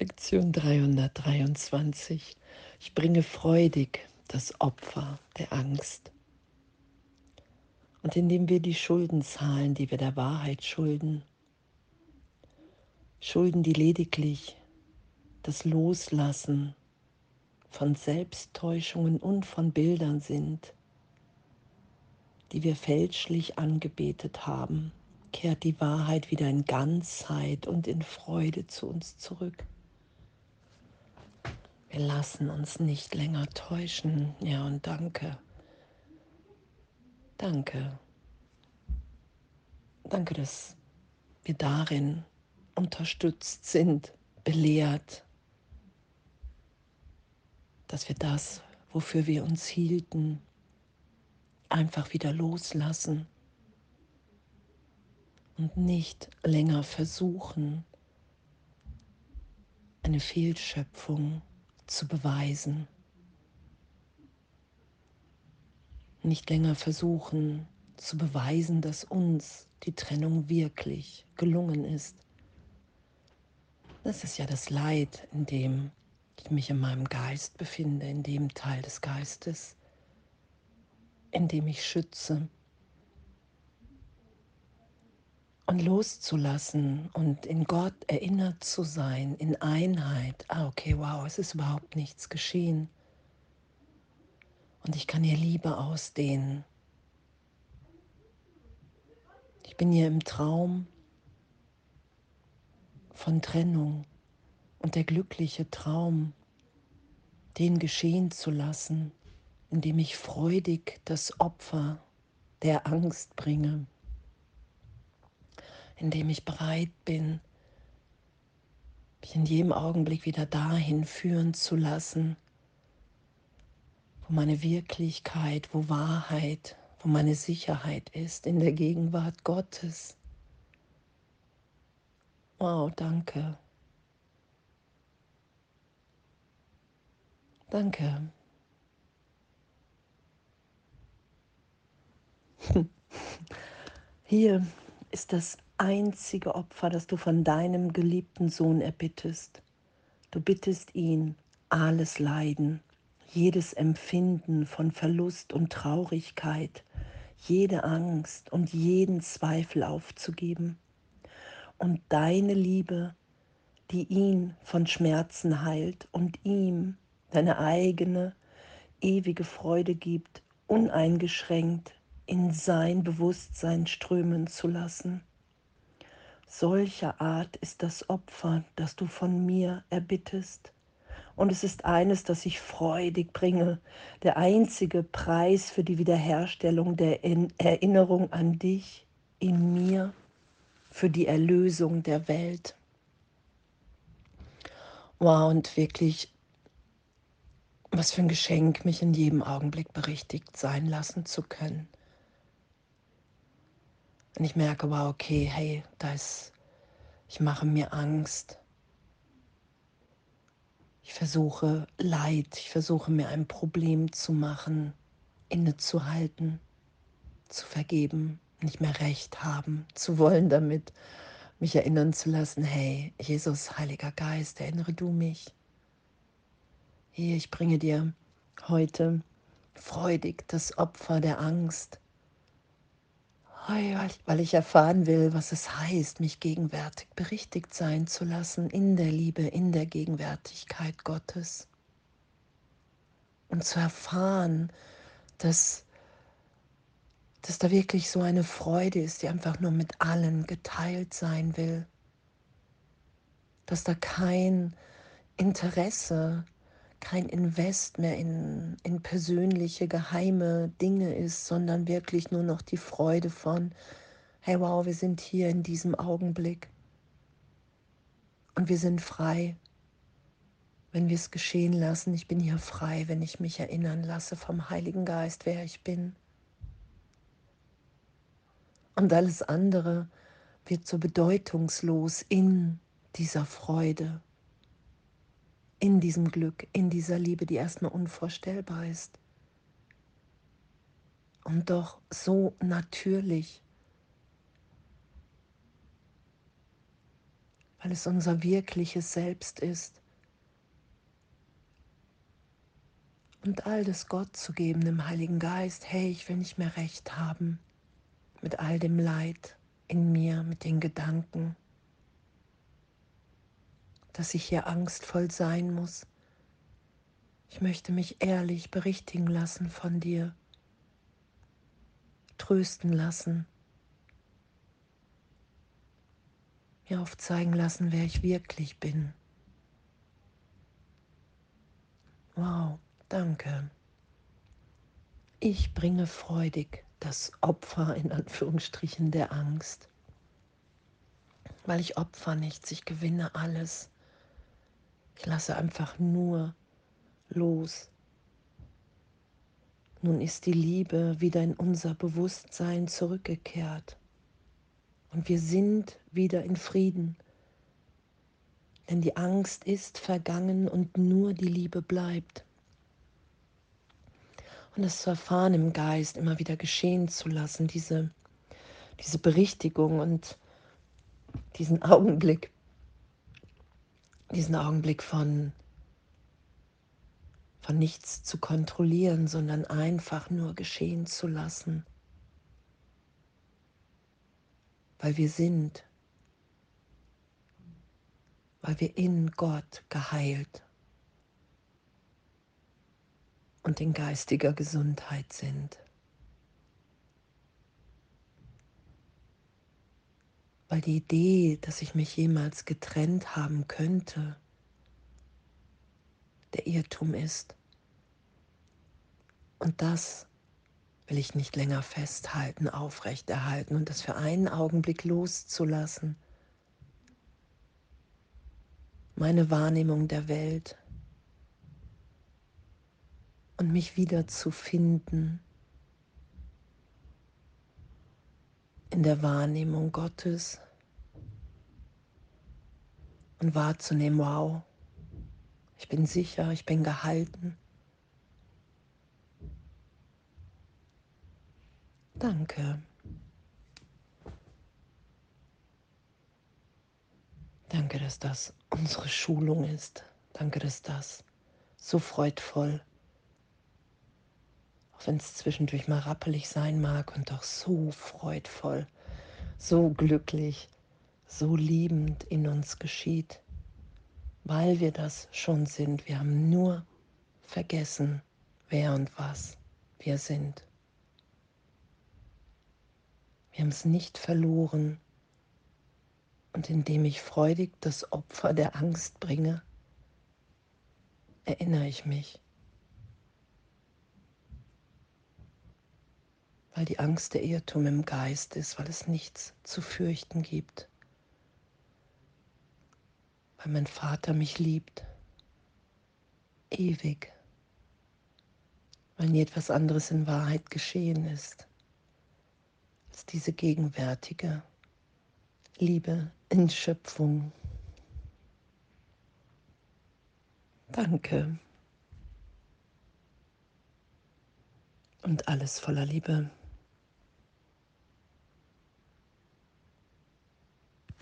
Lektion 323. Ich bringe freudig das Opfer der Angst. Und indem wir die Schulden zahlen, die wir der Wahrheit schulden, Schulden, die lediglich das Loslassen von Selbsttäuschungen und von Bildern sind, die wir fälschlich angebetet haben, kehrt die Wahrheit wieder in Ganzheit und in Freude zu uns zurück. Lassen uns nicht länger täuschen. Ja, und danke. Danke. Danke, dass wir darin unterstützt sind, belehrt, dass wir das, wofür wir uns hielten, einfach wieder loslassen und nicht länger versuchen, eine Fehlschöpfung zu beweisen. Nicht länger versuchen zu beweisen, dass uns die Trennung wirklich gelungen ist. Das ist ja das Leid, in dem ich mich in meinem Geist befinde, in dem Teil des Geistes, in dem ich schütze. Und loszulassen und in Gott erinnert zu sein, in Einheit. Ah, okay, wow, es ist überhaupt nichts geschehen. Und ich kann hier Liebe ausdehnen. Ich bin hier im Traum von Trennung und der glückliche Traum, den geschehen zu lassen, indem ich freudig das Opfer der Angst bringe, indem ich bereit bin, mich in jedem Augenblick wieder dahin führen zu lassen, wo meine Wirklichkeit, wo Wahrheit, wo meine Sicherheit ist, in der Gegenwart Gottes. Wow, danke. Danke. Hier ist das einzige Opfer, das du von deinem geliebten Sohn erbittest. Du bittest ihn, alles Leiden, jedes Empfinden von Verlust und Traurigkeit, jede Angst und jeden Zweifel aufzugeben und deine Liebe, die ihn von Schmerzen heilt und ihm deine eigene ewige Freude gibt, uneingeschränkt in sein Bewusstsein strömen zu lassen. Solcher Art ist das Opfer, das du von mir erbittest. Und es ist eines, das ich freudig bringe, der einzige Preis für die Wiederherstellung der Erinnerung an dich in mir, für die Erlösung der Welt. Wow, und wirklich was für ein Geschenk, mich in jedem Augenblick berichtigt sein lassen zu können. Und ich merke, wow, okay, hey, da ist, ich mache mir Angst. Ich versuche Leid, ich versuche mir ein Problem zu machen, innezuhalten, zu vergeben, nicht mehr recht haben, zu wollen damit, mich erinnern zu lassen, hey, Jesus, Heiliger Geist, erinnere du mich hier, ich bringe dir heute freudig das Opfer der Angst, weil ich erfahren will, was es heißt, mich gegenwärtig berichtigt sein zu lassen in der Liebe, in der Gegenwärtigkeit Gottes. Und zu erfahren, dass, dass da wirklich so eine Freude ist, die einfach nur mit allen geteilt sein will. Dass da kein Interesse kein Invest mehr in, in persönliche, geheime Dinge ist, sondern wirklich nur noch die Freude von, hey wow, wir sind hier in diesem Augenblick und wir sind frei, wenn wir es geschehen lassen. Ich bin hier frei, wenn ich mich erinnern lasse vom Heiligen Geist, wer ich bin. Und alles andere wird so bedeutungslos in dieser Freude in diesem Glück, in dieser Liebe, die erstmal unvorstellbar ist. Und doch so natürlich. weil es unser wirkliches Selbst ist. Und all das Gott zu geben, dem Heiligen Geist, hey, ich will nicht mehr recht haben mit all dem Leid in mir, mit den Gedanken, dass ich hier angstvoll sein muss. Ich möchte mich ehrlich berichtigen lassen von dir, trösten lassen, mir aufzeigen lassen, wer ich wirklich bin. Wow, danke. Ich bringe freudig das Opfer in Anführungsstrichen der Angst, weil ich opfer nichts, ich gewinne alles. Ich lasse einfach nur los. Nun ist die Liebe wieder in unser Bewusstsein zurückgekehrt und wir sind wieder in Frieden. Denn die Angst ist vergangen und nur die Liebe bleibt. Und es zu erfahren im Geist, immer wieder geschehen zu lassen, diese, diese Berichtigung und diesen Augenblick, diesen Augenblick von, von nichts zu kontrollieren, sondern einfach nur geschehen zu lassen. Weil wir sind, weil wir in Gott geheilt und in geistiger Gesundheit sind. Weil die Idee, dass ich mich jemals getrennt haben könnte, der Irrtum ist. Und das will ich nicht länger festhalten, aufrechterhalten und das für einen Augenblick loszulassen. Meine Wahrnehmung der Welt und mich wieder zu finden in der Wahrnehmung Gottes und wahrzunehmen, wow, ich bin sicher, ich bin gehalten. Danke. Danke, dass das unsere Schulung ist. Danke, dass das so freudvoll, auch wenn es zwischendurch mal rappelig sein mag und doch so freudvoll, so glücklich, so liebend in uns geschieht, weil wir das schon sind. Wir haben nur vergessen, wer und was wir sind. Wir haben es nicht verloren. Und indem ich freudig das Opfer der Angst bringe, erinnere ich mich. Weil die Angst der Irrtum im Geist ist, weil es nichts zu fürchten gibt. Weil mein Vater mich liebt. Ewig. Weil nie etwas anderes in Wahrheit geschehen ist als diese gegenwärtige Liebe in Schöpfung. Danke. Und alles voller Liebe.